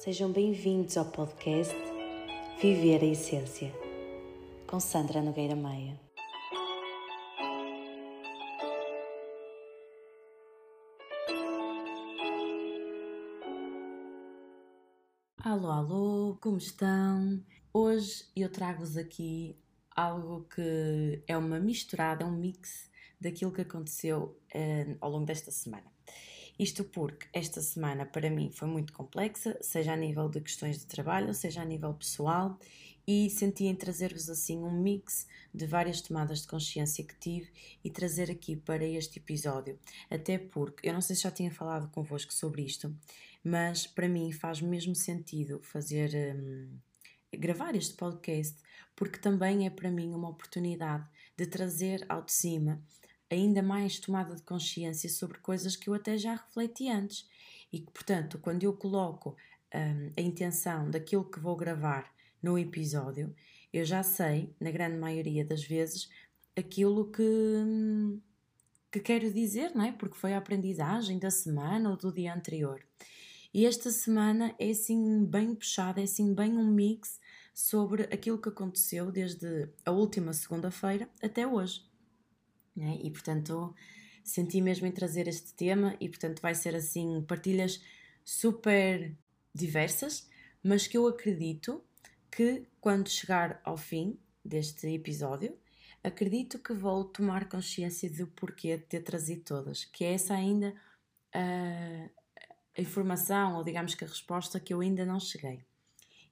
Sejam bem-vindos ao podcast Viver a Essência, com Sandra Nogueira Maia. Alô, alô, como estão? Hoje eu trago-vos aqui algo que é uma misturada, um mix daquilo que aconteceu uh, ao longo desta semana. Isto porque esta semana para mim foi muito complexa, seja a nível de questões de trabalho, seja a nível pessoal, e senti em trazer-vos assim um mix de várias tomadas de consciência que tive e trazer aqui para este episódio. Até porque eu não sei se já tinha falado convosco sobre isto, mas para mim faz mesmo sentido fazer. Hum, gravar este podcast porque também é para mim uma oportunidade de trazer ao de cima ainda mais tomada de consciência sobre coisas que eu até já refleti antes e que, portanto, quando eu coloco um, a intenção daquilo que vou gravar no episódio, eu já sei, na grande maioria das vezes, aquilo que, hum, que quero dizer, não é? Porque foi a aprendizagem da semana ou do dia anterior. E esta semana é assim bem puxada, é assim bem um mix sobre aquilo que aconteceu desde a última segunda-feira até hoje. Né? E portanto senti mesmo em trazer este tema e portanto vai ser assim partilhas super diversas, mas que eu acredito que quando chegar ao fim deste episódio, acredito que vou tomar consciência do porquê de ter trazido todas, que é essa ainda a, a informação, ou digamos que a resposta que eu ainda não cheguei.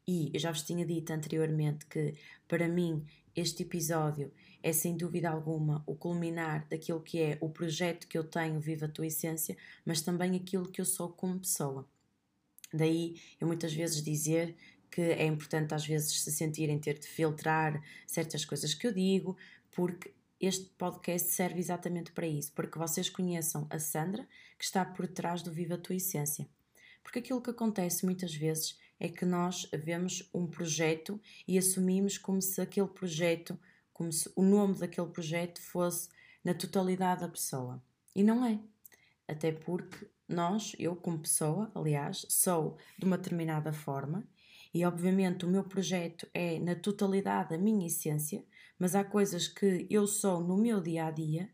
E eu já vos tinha dito anteriormente que para mim este episódio é sem dúvida alguma o culminar daquilo que é o projeto que eu tenho, Viva a Tua Essência, mas também aquilo que eu sou como pessoa. Daí eu muitas vezes dizer que é importante às vezes se sentirem ter de filtrar certas coisas que eu digo, porque este podcast serve exatamente para isso, para que vocês conheçam a Sandra que está por trás do Viva a Tua Essência. Porque aquilo que acontece muitas vezes é que nós vemos um projeto e assumimos como se aquele projeto, como se o nome daquele projeto fosse na totalidade da pessoa. E não é. Até porque nós, eu como pessoa, aliás, sou de uma determinada forma e obviamente o meu projeto é na totalidade a minha essência, mas há coisas que eu sou no meu dia a dia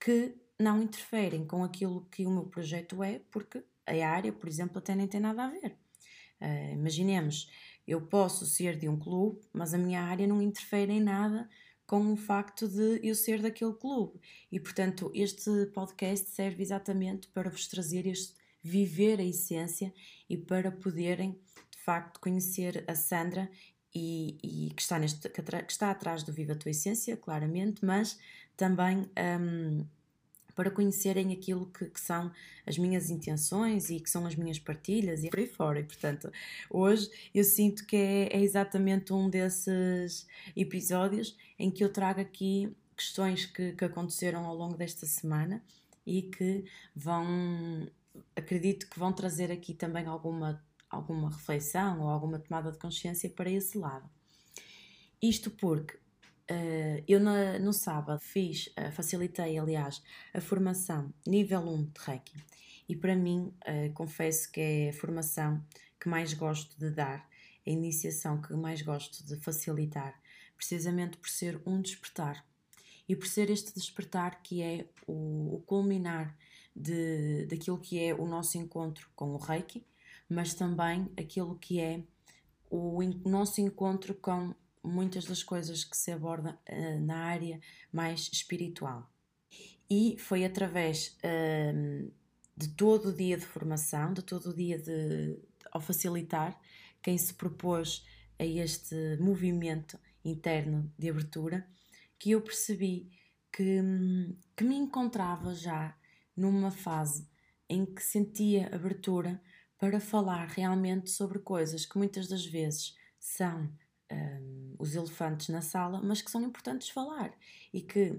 que não interferem com aquilo que o meu projeto é, porque a área, por exemplo, até nem tem nada a ver. Uh, imaginemos, eu posso ser de um clube, mas a minha área não interfere em nada com o facto de eu ser daquele clube. E, portanto, este podcast serve exatamente para vos trazer este viver a essência e para poderem, de facto, conhecer a Sandra e, e que, está neste, que, está atrás do Viva a Tua Essência, claramente, mas também um, para conhecerem aquilo que, que, são as minhas intenções e que são as minhas partilhas e por aí fora. E, portanto, hoje eu sinto que é, é exatamente um desses episódios em que eu trago aqui questões que, que aconteceram ao longo desta semana e que vão, acredito que vão trazer aqui também alguma, alguma reflexão ou alguma tomada de consciência para esse lado. Isto porque Uh, eu na, no sábado fiz, uh, facilitei aliás, a formação nível 1 de Reiki e para mim uh, confesso que é a formação que mais gosto de dar, a iniciação que mais gosto de facilitar, precisamente por ser um despertar. E por ser este despertar que é o, o culminar de, daquilo que é o nosso encontro com o Reiki, mas também aquilo que é o, nosso encontro com muitas das coisas que se aborda uh, na área mais espiritual. E foi através uh, de todo o dia de formação, de todo o dia de, ao facilitar, quem se propôs a este movimento interno de abertura, que eu percebi que, que me encontrava já numa fase em que sentia abertura para falar realmente sobre coisas que muitas das vezes são um, os elefantes na sala, mas que são importantes falar e que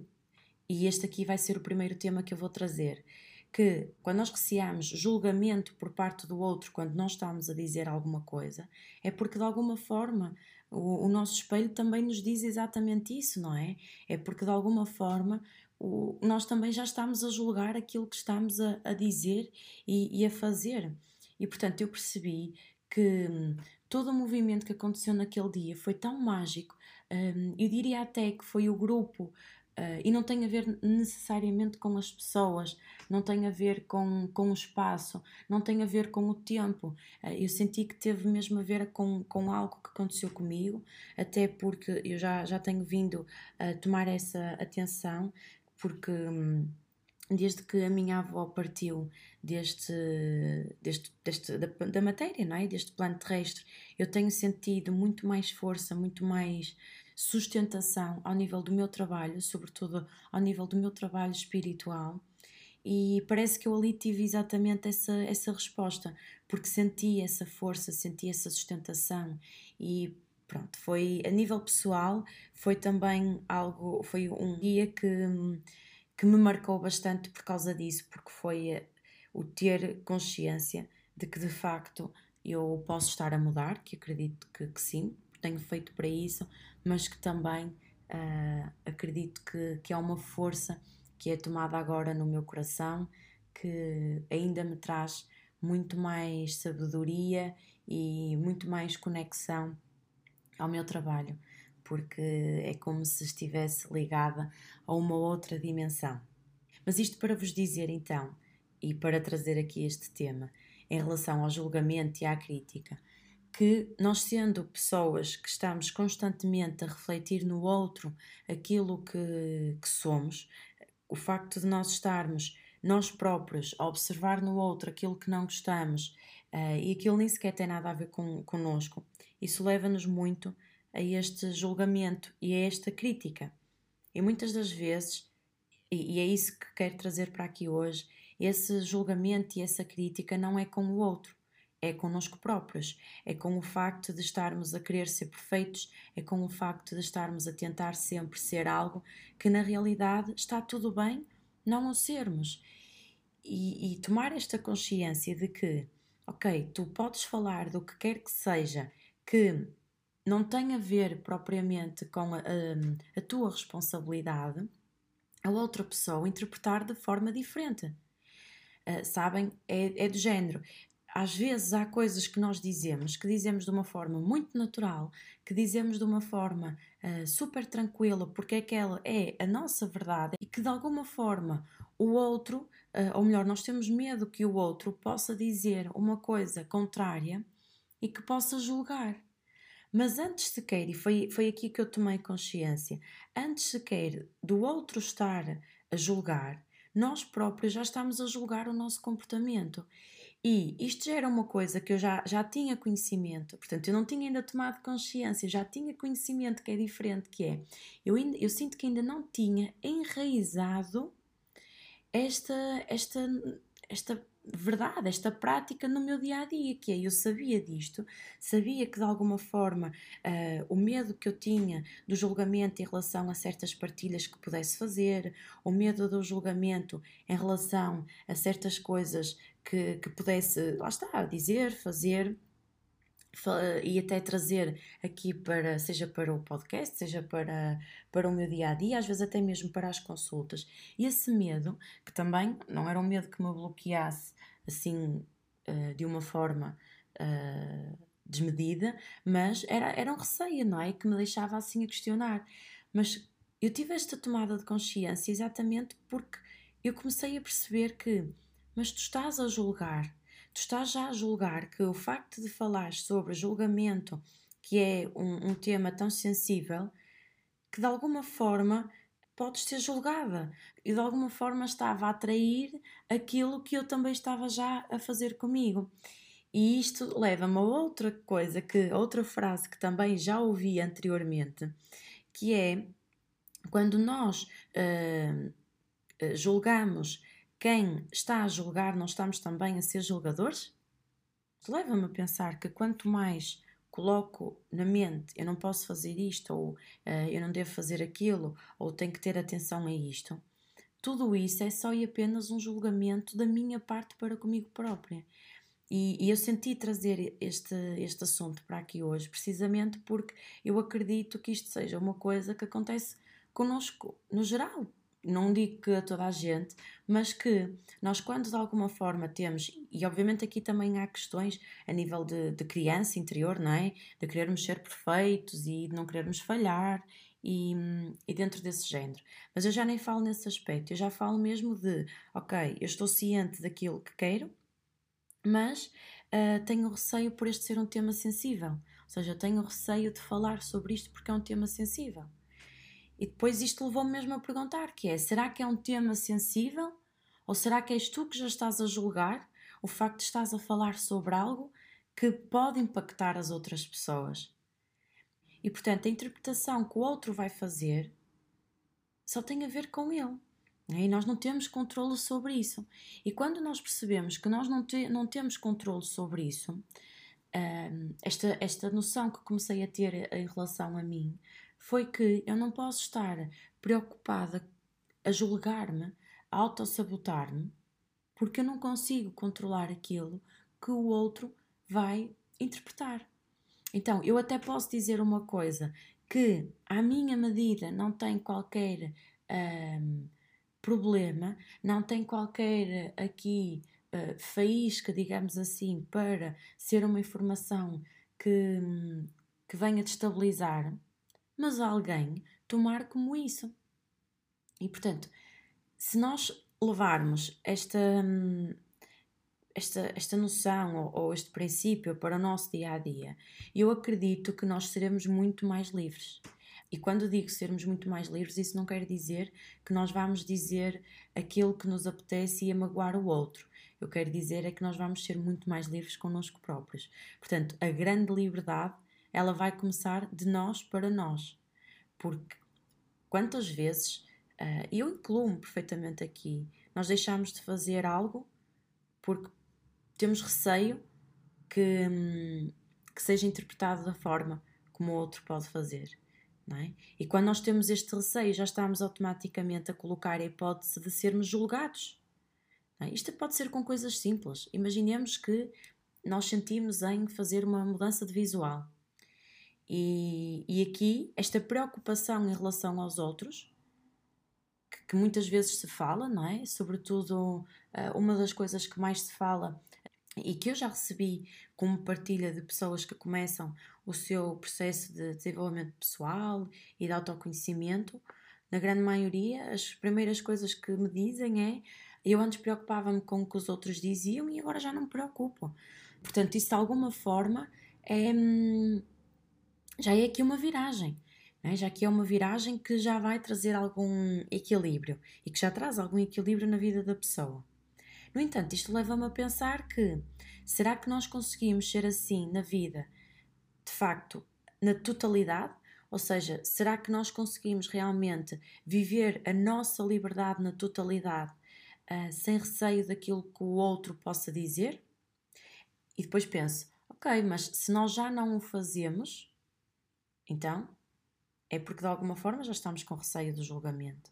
e este aqui vai ser o primeiro tema que eu vou trazer que quando nós receamos julgamento por parte do outro quando nós estamos a dizer alguma coisa é porque de alguma forma o, o nosso espelho também nos diz exatamente isso, não é? É porque de alguma forma o, nós também já estamos a julgar aquilo que estamos a, a dizer e, e a fazer. E portanto eu percebi que hum, todo o movimento que aconteceu naquele dia foi tão mágico. Um, eu diria até que foi o grupo Uh, e não tem a ver necessariamente com as pessoas, não tem a ver com, com o espaço, não tem a ver com o tempo. Uh, eu senti que teve mesmo a ver com, com algo que aconteceu comigo, até porque eu já, já tenho vindo a tomar essa atenção, porque. Hum, desde que a minha avó partiu deste, deste, deste da, da, matéria, não é? deste plano terrestre, eu tenho sentido muito mais força, muito mais sustentação ao nível do meu trabalho, sobretudo ao nível do meu trabalho espiritual. E parece que eu ali tive exatamente essa, essa resposta, porque senti essa força, senti essa sustentação e pronto, foi a nível pessoal, foi também algo, foi um dia que, que me marcou bastante por causa disso, porque foi eh, o ter consciência de que de facto eu posso estar a mudar, que acredito que, que sim, tenho feito para isso, mas que também uh, acredito que, que há uma força que é tomada agora no meu coração que ainda me traz muito mais sabedoria e muito mais conexão ao meu trabalho, porque é como se estivesse ligada a uma outra dimensão. Mas isto para vos dizer então, e para trazer aqui este tema, em relação ao julgamento e à crítica, que nós, sendo pessoas que estamos constantemente a refletir no outro aquilo que, que somos, o facto de nós estarmos nós próprios a observar no outro aquilo que não gostamos uh, e aquilo nem sequer tem nada a ver com, connosco, isso leva-nos muito a este julgamento e a esta crítica. E muitas das vezes, e, é isso que quero trazer para aqui hoje, esse julgamento e essa crítica não é com o outro, é connosco próprios, é com o facto de estarmos a querer ser perfeitos, é com o facto de estarmos a tentar sempre ser algo que na realidade está tudo bem não o sermos. E, e tomar esta consciência de que, ok, tu podes falar do que quer que seja que não tem a ver propriamente com a, a, a tua responsabilidade, a outra pessoa interpretar de forma diferente. Uh, sabem? É, é do género às vezes há coisas que nós dizemos, que dizemos de uma forma muito natural, que dizemos de uma forma uh, super tranquila, porque aquela é a nossa verdade e que de alguma forma o outro, uh, ou melhor, nós temos medo que o outro possa dizer uma coisa contrária e que possa julgar. Mas antes sequer, e foi, foi aqui que eu tomei consciência, antes sequer do outro estar a julgar, nós próprios já estamos a julgar o nosso comportamento. E isto já era uma coisa que eu já, já tinha conhecimento, portanto, eu não tinha ainda tomado consciência, já tinha conhecimento que é diferente, que é, eu, ainda, eu sinto que ainda não tinha enraizado esta, esta, esta verdade, esta prática no meu dia a dia, que é eu sabia disto, sabia que de alguma forma uh, o medo que eu tinha do julgamento em relação a certas partilhas que pudesse fazer, o medo do julgamento em relação a certas coisas que, que pudesse, lá está, dizer, fazer e até trazer aqui para, seja para o podcast, seja para, para o meu dia a dia, às vezes até mesmo para as consultas. E esse medo, que também não era um medo que me bloqueasse assim uh, de uma forma uh, desmedida, mas era, era um receio, não é? Que me deixava assim a questionar. Mas eu tive esta tomada de consciência exatamente porque eu comecei a perceber que, mas tu estás a julgar, tu estás já a julgar que o facto de falar sobre julgamento, que é um, um tema tão sensível, que de alguma forma podes ser julgada. E de alguma forma estava a atrair aquilo que eu também estava já a fazer comigo. E isto leva-me a outra coisa, que outra frase que também já ouvi anteriormente, que é quando nós uh, julgamos quem está a julgar, não estamos também a ser julgadores? Leva-me a pensar que quanto mais coloco na mente eu não posso fazer isto, ou uh, eu não devo fazer aquilo, ou tenho que ter atenção a isto, tudo isso é só e apenas um julgamento da minha parte para comigo própria. E, e, eu senti trazer este, este assunto para aqui hoje, precisamente porque eu acredito que isto seja uma coisa que acontece connosco no geral. Não digo que a toda a gente, mas que nós, quando de alguma forma temos, e obviamente aqui também há questões a nível de, de criança interior, não é? De querermos ser perfeitos e de não querermos falhar e, e, dentro desse género. Mas eu já nem falo nesse aspecto, eu já falo mesmo de, ok, eu estou ciente daquilo que quero, mas uh, tenho receio por este ser um tema sensível. Ou seja, tenho receio de falar sobre isto porque é um tema sensível. E depois isto levou-me mesmo a perguntar, que é, será que é um tema sensível? Ou será que és tu que já estás a julgar o facto de estás a falar sobre algo que pode impactar as outras pessoas? E portanto, a interpretação que o outro vai fazer só tem a ver com ele. Né? E nós não temos controle sobre isso. E quando nós percebemos que nós não, te, não temos controle sobre isso, um, esta, esta noção que comecei a ter em relação a mim foi que eu não posso estar preocupada a julgar-me, a autossabotar-me, porque eu não consigo controlar aquilo que o outro vai interpretar. Então, eu até posso dizer uma coisa que, à minha medida, não tem qualquer um, problema, não tem qualquer aqui uh, faísca, digamos assim, para ser uma informação que, que venha destabilizar, mas alguém tomar como isso. E portanto, se nós levarmos esta, esta, esta noção ou, ou este princípio para o nosso dia a dia, eu acredito que nós seremos muito mais livres. E quando digo sermos muito mais livres, isso não quer dizer que nós vamos dizer aquilo que nos apetece e a magoar o outro. Eu quero dizer é que nós vamos ser muito mais livres connosco próprios. Portanto, a grande liberdade, ela vai começar de nós para nós. Porque quantas vezes, uh, eu incluo-me perfeitamente aqui, nós deixamos de fazer algo porque temos receio que, hum, que seja interpretado da forma como o outro pode fazer. É? E quando nós temos este receio, já estamos automaticamente a colocar a hipótese de sermos julgados. É? Isto pode ser com coisas simples. Imaginemos que nós sentimos em fazer uma mudança de visual. E, e aqui, esta preocupação em relação aos outros, que, que muitas vezes se fala, não é? Sobretudo, eh, uma das coisas que mais se fala e que eu já recebi como partilha de pessoas que começam o seu processo de desenvolvimento pessoal e de autoconhecimento, na grande maioria, as primeiras coisas que me dizem é eu antes preocupava-me com o que os outros diziam e agora já não me preocupo. Portanto, isso de alguma forma é, hum, já é aqui uma viragem. Né? Já que é uma viragem que já vai trazer algum equilíbrio e que já traz algum equilíbrio na vida da pessoa. No entanto, isto leva-me a pensar que será que nós conseguimos ser assim na vida, de facto, na totalidade? Ou seja, será que nós conseguimos realmente viver a nossa liberdade na totalidade, uh, sem receio daquilo que o outro possa dizer? E depois penso, ok, mas se nós já não o fazemos, então é porque de alguma forma já estamos com receio do julgamento.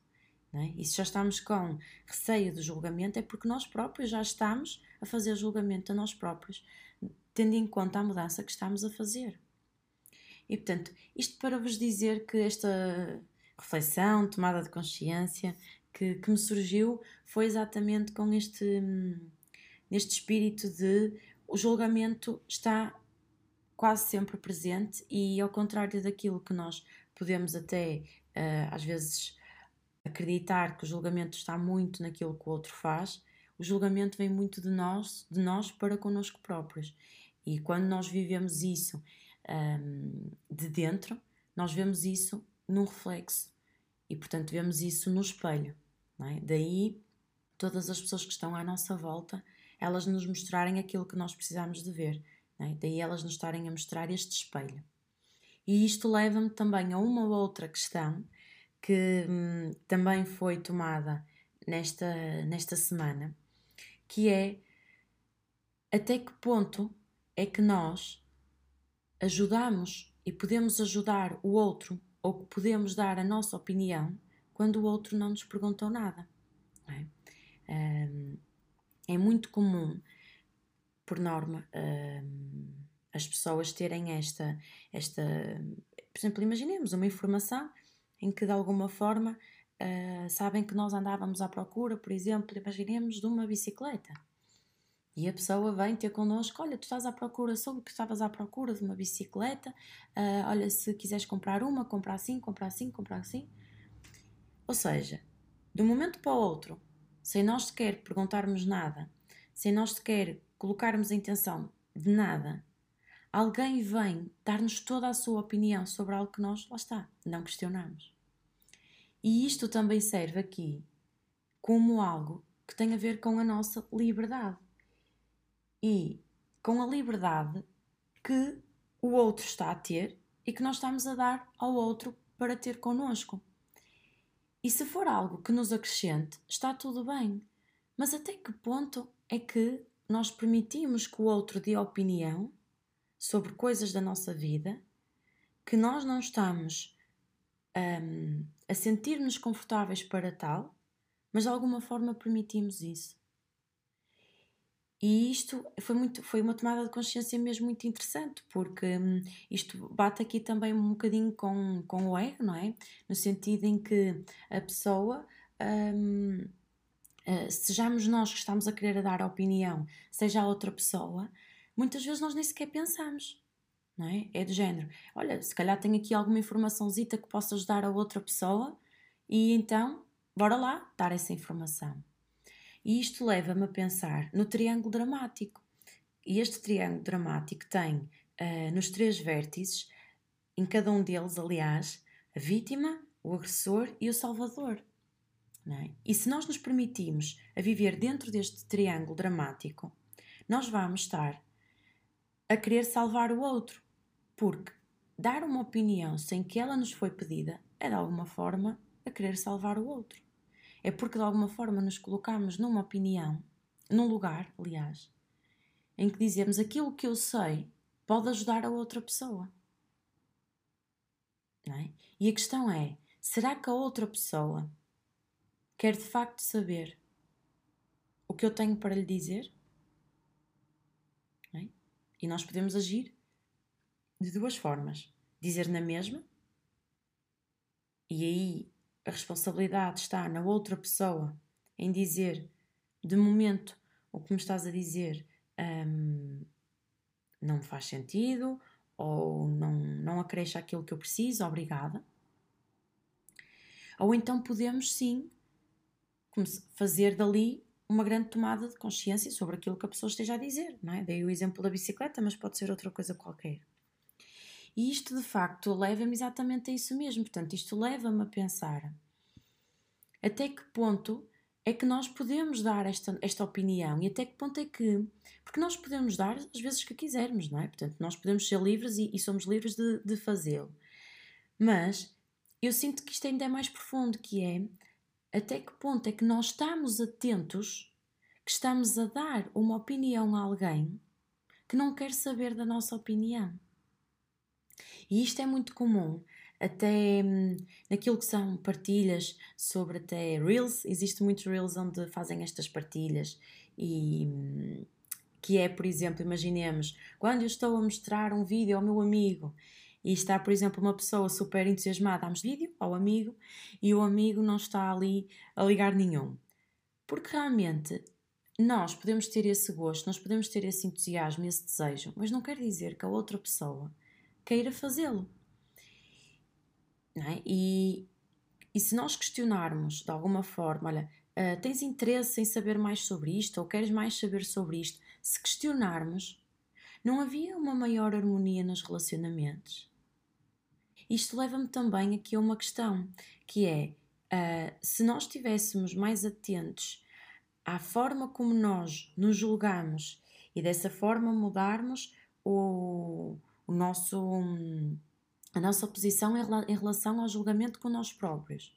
É? E se já estamos com receio do julgamento, é porque nós próprios já estamos a fazer julgamento a nós próprios, tendo em conta a mudança que estamos a fazer. E portanto, isto para vos dizer que esta reflexão, tomada de consciência que, que me surgiu foi exatamente com este, neste espírito de o julgamento está quase sempre presente e ao contrário daquilo que nós podemos até uh, às vezes acreditar que o julgamento está muito naquilo que o outro faz, o julgamento vem muito de nós, de nós para connosco próprios. E quando nós vivemos isso um, de dentro, nós vemos isso num reflexo e, portanto, vemos isso no espelho. É? Daí, todas as pessoas que estão à nossa volta, elas nos mostrarem aquilo que nós precisamos de ver. É? Daí, elas nos estarem a mostrar este espelho. E isto leva-me também a uma outra questão que hum, também foi tomada nesta, nesta semana, que é até que ponto é que nós ajudamos e podemos ajudar o outro ou que podemos dar a nossa opinião quando o outro não nos perguntou nada. É? Um, é muito comum, por norma, um, as pessoas terem esta, esta. Por exemplo, imaginemos uma informação em que de alguma forma uh, sabem que nós andávamos à procura, por exemplo, imaginemos de uma bicicleta. E a pessoa vem ter connosco, olha, tu estás à procura, soube que estavas à procura de uma bicicleta, uh, olha, se quiseres comprar uma, comprar assim, comprar assim, comprar assim. Ou seja, de um momento para o outro, sem nós sequer perguntarmos nada, sem nós sequer colocarmos a intenção de nada, alguém vem dar-nos toda a sua opinião sobre algo que nós, lá está, não questionamos. E isto também serve aqui como algo que tem a ver com a nossa liberdade. E com a liberdade que o outro está a ter e que nós estamos a dar ao outro para ter connosco. E se for algo que nos acrescente, está tudo bem. Mas até que ponto é que nós permitimos que o outro dê opinião sobre coisas da nossa vida que nós não estamos um, a sentir-nos confortáveis para tal, mas de alguma forma permitimos isso. E isto foi, muito, foi uma tomada de consciência mesmo muito interessante, porque hum, isto bate aqui também um bocadinho com, com o ego, não é? No sentido em que a pessoa, hum, uh, sejamos nós que estamos a querer dar a opinião, seja a outra pessoa, muitas vezes nós nem sequer pensamos. Não é? é do género, olha, se calhar tenho aqui alguma informaçãozita que possa ajudar a outra pessoa e então, bora lá dar essa informação. E isto leva-me a pensar no triângulo dramático. E este triângulo dramático tem uh, nos três vértices, em cada um deles, aliás, a vítima, o agressor e o salvador. É? E se nós nos permitimos a viver dentro deste triângulo dramático, nós vamos estar a querer salvar o outro, porque dar uma opinião sem que ela nos foi pedida é de alguma forma a querer salvar o outro. É porque de alguma forma nos colocamos numa opinião, num lugar, aliás, em que dizemos aquilo que eu sei pode ajudar a outra pessoa. É? E a questão é: será que a outra pessoa quer de facto saber o que eu tenho para lhe dizer? É? E nós podemos agir de duas formas: dizer na mesma, e aí a responsabilidade está na outra pessoa em dizer de momento o que me estás a dizer hum, não faz sentido ou não, não acresce aquilo que eu preciso, obrigada. Ou então podemos sim fazer dali uma grande tomada de consciência sobre aquilo que a pessoa esteja a dizer, não é? Dei o exemplo da bicicleta, mas pode ser outra coisa qualquer. E isto de facto leva-me exatamente a isso mesmo. Portanto, isto leva-me a pensar até que ponto é que nós podemos dar esta, esta opinião e até que ponto é que. Porque nós podemos dar às vezes que quisermos, não é? Portanto, nós podemos ser livres e, e somos livres de, de fazê-lo. Mas eu sinto que isto ainda é mais profundo, que é até que ponto é que nós estamos atentos, que estamos a dar uma opinião a alguém que não quer saber da nossa opinião. E isto é muito comum, até hum, naquilo que são partilhas sobre até Reels, existe muitos Reels onde fazem estas partilhas e hum, que é, por exemplo, imaginemos, quando eu estou a mostrar um vídeo ao meu amigo e está, por exemplo, uma pessoa super entusiasmada, damos vídeo ao amigo e o amigo não está ali a ligar nenhum. Porque realmente nós podemos ter esse gosto, nós podemos ter esse entusiasmo, esse desejo, mas não quer dizer que a outra pessoa queira fazê-lo. É? E, e se nós questionarmos de alguma forma, olha, uh, tens interesse em saber mais sobre isto ou queres mais saber sobre isto? Se questionarmos, não havia uma maior harmonia nos relacionamentos? Isto leva-me também aqui a uma questão, que é uh, se nós estivéssemos mais atentos à forma como nós nos julgamos e dessa forma mudarmos o, o nosso, a nossa posição em relação ao julgamento com nós próprios.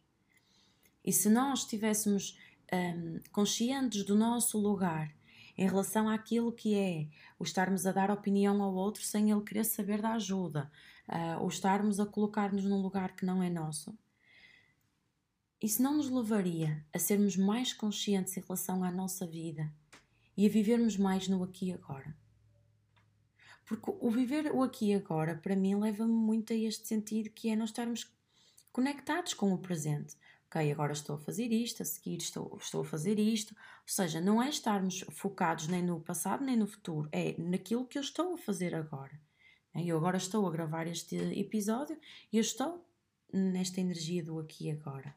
E se nós estivéssemos um, conscientes do nosso lugar em relação àquilo que é o estarmos a dar opinião ao outro sem ele querer saber da ajuda, uh, ou estarmos a colocar-nos num lugar que não é nosso, isso não nos levaria a sermos mais conscientes em relação à nossa vida e a vivermos mais no aqui e agora. Porque o viver o aqui e agora, para mim, leva-me muito a este sentido que é nós estarmos conectados com o presente. Ok, agora estou a fazer isto, a seguir estou, estou a fazer isto. Ou seja, não é estarmos focados nem no passado nem no futuro, é naquilo que eu estou a fazer agora. Eu agora estou a gravar este episódio e eu estou nesta energia do aqui e agora.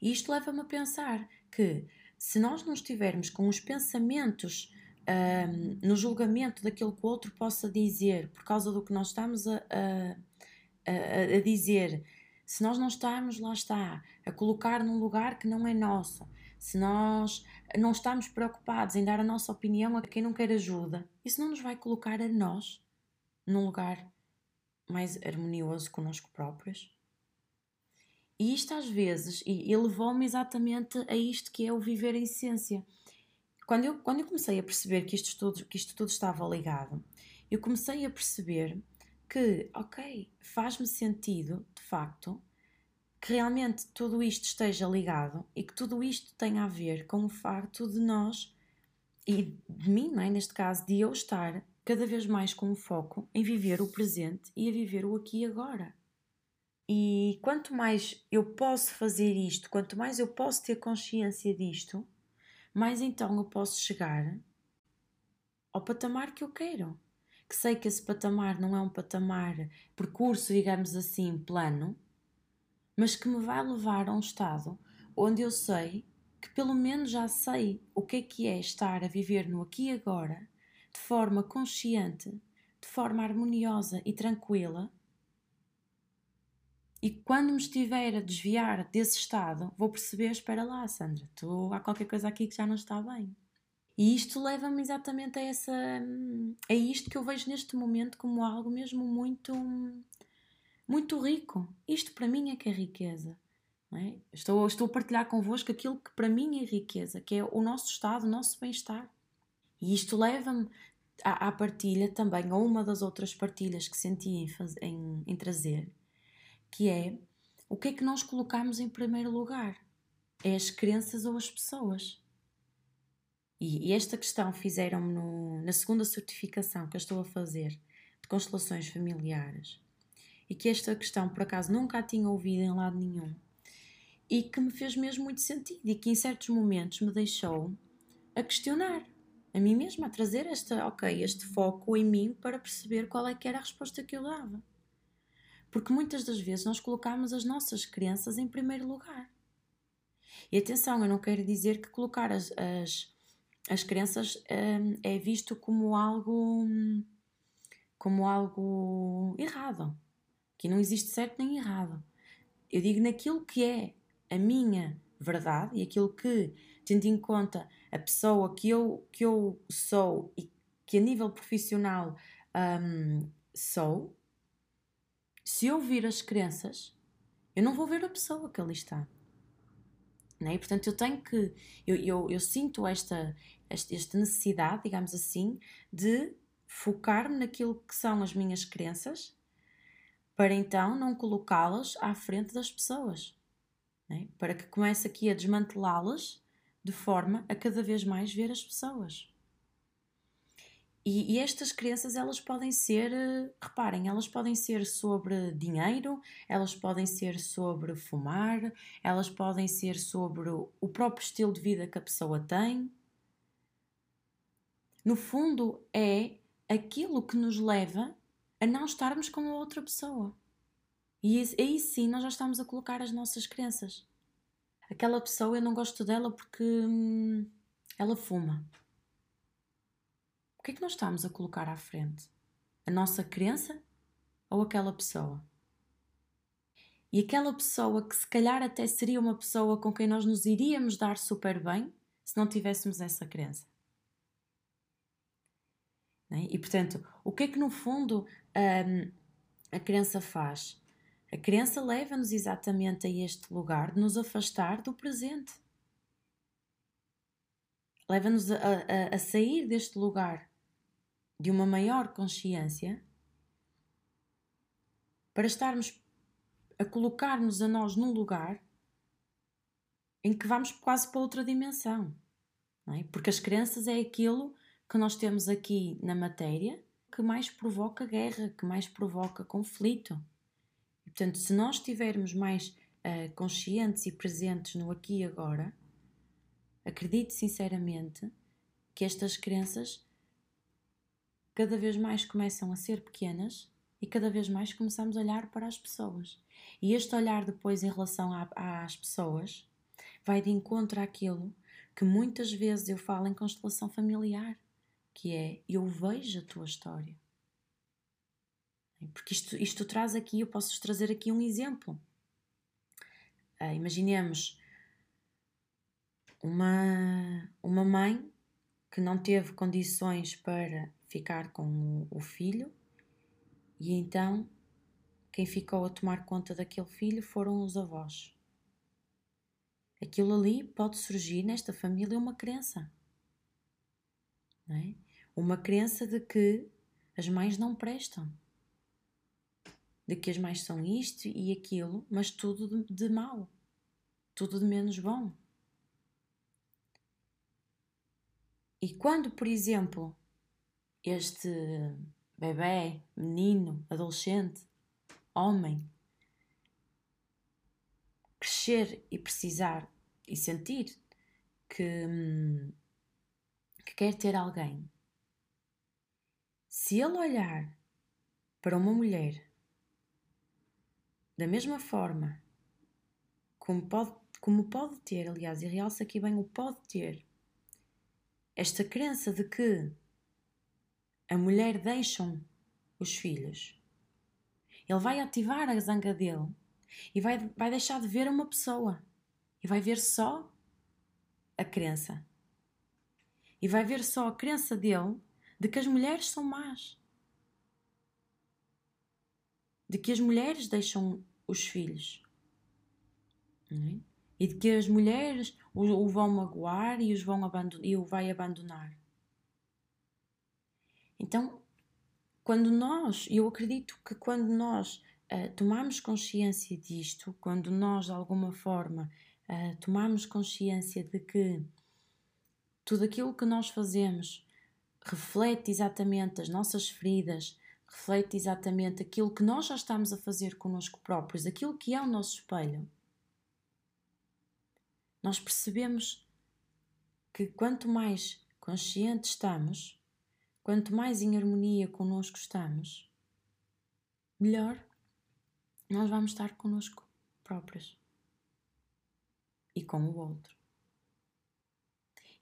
E isto leva-me a pensar que se nós não estivermos com os pensamentos um, no julgamento daquilo que o outro possa dizer por causa do que nós estamos a, a, a, a dizer, se nós não estamos, lá está, a colocar num lugar que não é nosso, se nós não estamos preocupados em dar a nossa opinião a quem não quer ajuda, isso não nos vai colocar a nós num lugar mais harmonioso connosco próprios? E isto às vezes, e, levou-me exatamente a isto que é o viver em essência. Quando eu, quando eu comecei a perceber que isto, tudo, que isto tudo estava ligado, eu comecei a perceber que, ok, faz-me sentido, de facto, que realmente tudo isto esteja ligado e que tudo isto tenha a ver com o facto de nós, e de mim, não é? neste caso, de eu estar cada vez mais com o foco em viver o presente e a viver o aqui e agora. E quanto mais eu posso fazer isto, quanto mais eu posso ter consciência disto, mais então eu posso chegar ao patamar que eu quero. Que sei que esse patamar não é um patamar, percurso, digamos assim, plano, mas que me vai levar a um estado onde eu sei que pelo menos já sei o que é que é estar a viver no aqui e agora, de forma consciente, de forma harmoniosa e tranquila e quando me estiver a desviar desse estado, vou perceber: espera lá, Sandra, tu, há qualquer coisa aqui que já não está bem. E isto leva-me exatamente a essa. a isto que eu vejo neste momento como algo mesmo muito. muito rico. Isto para mim é que é riqueza. É? Estou, estou a partilhar convosco aquilo que para mim é riqueza, que é o nosso estado, o nosso bem-estar. E isto leva-me à, à, partilha também, a uma das outras partilhas que senti em, em, em trazer, que é o que é que nós colocamos em primeiro lugar? É as crenças ou as pessoas? E, e esta questão fizeram-me na segunda certificação que eu estou a fazer de constelações familiares e que esta questão por acaso nunca a tinha ouvido em lado nenhum e que me fez mesmo muito sentido e que em certos momentos me deixou a questionar a mim mesma, a trazer esta, ok, este foco em mim para perceber qual é que era a resposta que eu dava. Porque muitas das vezes nós colocamos as nossas crenças em primeiro lugar. E atenção, eu não quero dizer que colocar as, as, as crenças hum, é visto como algo como algo errado. Que não existe certo nem errado. Eu digo naquilo que é a minha verdade e aquilo que, tendo em conta a pessoa que eu, que eu sou e que a nível profissional um, sou, se eu vir as crenças, eu não vou ver a pessoa que ali está. Não é? Portanto, eu tenho que. Eu, eu, eu sinto esta, esta, necessidade, digamos assim, de focar-me naquilo que são as minhas crenças para então não colocá-las à frente das pessoas. É? Para que comece aqui a desmantelá-las de forma a cada vez mais ver as pessoas. E, e, estas crenças elas podem ser, eh, reparem, elas podem ser sobre dinheiro, elas podem ser sobre fumar, elas podem ser sobre o próprio estilo de vida que a pessoa tem. No fundo, é aquilo que nos leva a não estarmos com a outra pessoa. E aí sim nós já estamos a colocar as nossas crenças. Aquela pessoa eu não gosto dela porque hum, ela fuma que é que nós estamos a colocar à frente? A nossa crença ou aquela pessoa? E aquela pessoa que se calhar até seria uma pessoa com quem nós nos iríamos dar super bem se não tivéssemos essa crença. É? E portanto, o que é que no fundo um, a crença faz? A crença leva-nos exatamente a este lugar de nos afastar do presente. Leva-nos a, a, a sair deste lugar de uma maior consciência para estarmos a colocar-nos a nós num lugar em que vamos quase para outra dimensão. É? Porque as crenças é aquilo que nós temos aqui na matéria que mais provoca guerra, que mais provoca conflito. E, portanto, se nós tivermos mais uh, conscientes e presentes no aqui e agora, acredito sinceramente que estas crenças cada vez mais começam a ser pequenas e cada vez mais começamos a olhar para as pessoas. E este olhar depois em relação a, às pessoas vai de encontro àquilo que muitas vezes eu falo em constelação familiar, que é eu vejo a tua história. Porque isto, isto traz aqui, eu posso trazer aqui um exemplo. Uh, imaginemos uma, uma mãe que não teve condições para ficar com o, filho e então quem ficou a tomar conta daquele filho foram os avós. Aquilo ali pode surgir nesta família uma crença. É? Uma crença de que as mães não prestam. De que as mães são isto e aquilo, mas tudo de, de mal. Tudo de menos bom. E quando, por exemplo, este bebê, menino, adolescente, homem, crescer e precisar e sentir que, que quer ter alguém, se ele olhar para uma mulher da mesma forma como pode, como pode ter, aliás, e realça aqui bem o pode ter, esta crença de que a mulher deixam os filhos, ele vai ativar a zanga dele e vai, vai deixar de ver uma pessoa e vai ver só a crença. E vai ver só a crença dele de que as mulheres são más. De que as mulheres deixam os filhos. É? E de que as mulheres o, o vão magoar e, os vão e o vai abandonar. Então, quando nós, eu acredito que quando nós uh, tomamos consciência disto, quando nós de alguma forma uh, tomamos consciência de que tudo aquilo que nós fazemos reflete exatamente as nossas feridas, reflete exatamente aquilo que nós já estamos a fazer connosco próprios, aquilo que é o nosso espelho, nós percebemos que quanto mais conscientes estamos, quanto mais em harmonia connosco estamos, melhor nós vamos estar connosco próprios e com o outro.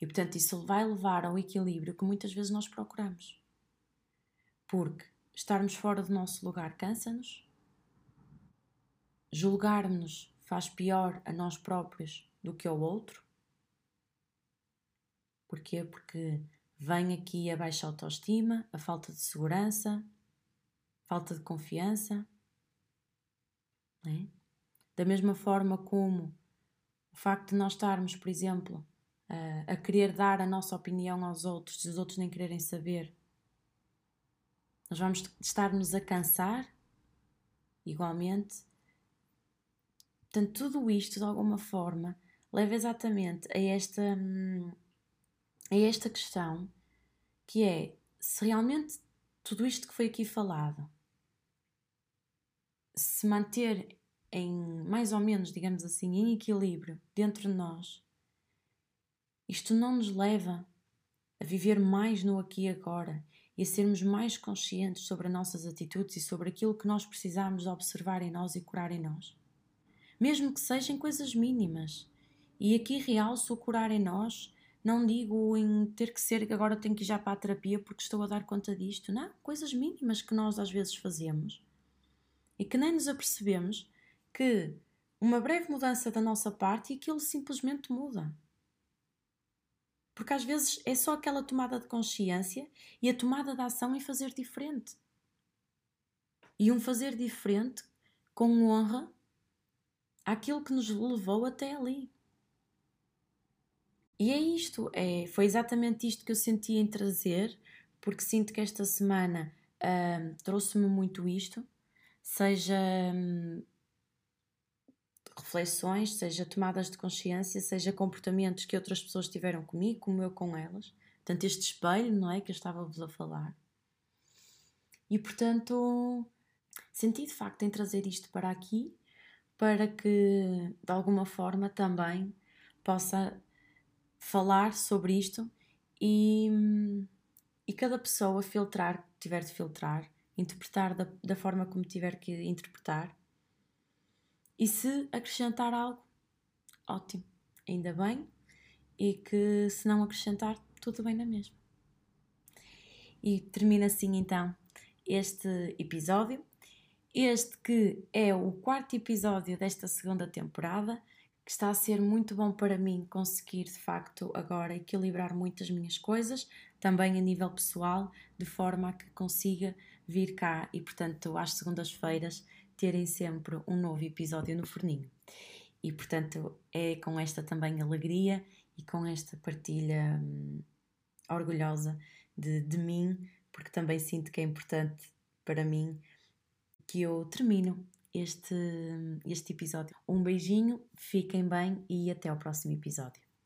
E portanto, isso vai levar ao equilíbrio que muitas vezes nós procuramos. Porque estarmos fora do nosso lugar cansa-nos, julgarmos-nos faz pior a nós próprios do que ao outro. Porquê? Porque vem aqui a baixa autoestima, a falta de segurança, falta de confiança. É? Da mesma forma como o facto de nós estarmos, por exemplo, a, querer dar a nossa opinião aos outros e os outros nem quererem saber, nós vamos estar-nos a cansar igualmente. Portanto, tudo isto, de alguma forma, leva exatamente a esta, hum, a esta questão que é se realmente tudo isto que foi aqui falado se manter em mais ou menos, digamos assim, em equilíbrio dentro de nós, isto não nos leva a viver mais no aqui e agora e a sermos mais conscientes sobre as nossas atitudes e sobre aquilo que nós precisamos observar em nós e curar em nós. Mesmo que sejam coisas mínimas. E aqui realço o curar em nós, não digo em ter que ser que agora tenho que ir já para a terapia porque estou a dar conta disto. Não, coisas mínimas que nós às vezes fazemos e que nem nos apercebemos que uma breve mudança da nossa parte e aquilo simplesmente muda. Porque às vezes é só aquela tomada de consciência e a tomada de ação em fazer diferente. E um fazer diferente com honra àquilo que nos levou até ali. E é isto, é, foi exatamente isto que eu senti em trazer, porque sinto que esta semana uh, trouxe-me muito isto, seja um, reflexões, seja tomadas de consciência, seja comportamentos que outras pessoas tiveram comigo, como eu com elas. Portanto, este espelho, não é? Que eu estava-vos a falar. E portanto, senti de facto em trazer isto para aqui, para que de alguma forma também possa falar sobre isto e, e cada pessoa filtrar, tiver de filtrar, interpretar da, da forma como tiver que interpretar. E se acrescentar algo, ótimo, ainda bem. E que se não acrescentar, tudo bem na mesma. E termina assim então este episódio. Este que é o quarto episódio desta segunda temporada, está a ser muito bom para mim conseguir de facto agora equilibrar muitas minhas coisas, também a nível pessoal, de forma a que consiga vir cá e, portanto, às segundas-feiras terem sempre um novo episódio no forninho. E, portanto, é com esta também alegria e com esta partilha hum, orgulhosa de, de mim, porque também sinto que é importante para mim que eu termino este, este episódio. Um beijinho, fiquem bem e até ao próximo episódio.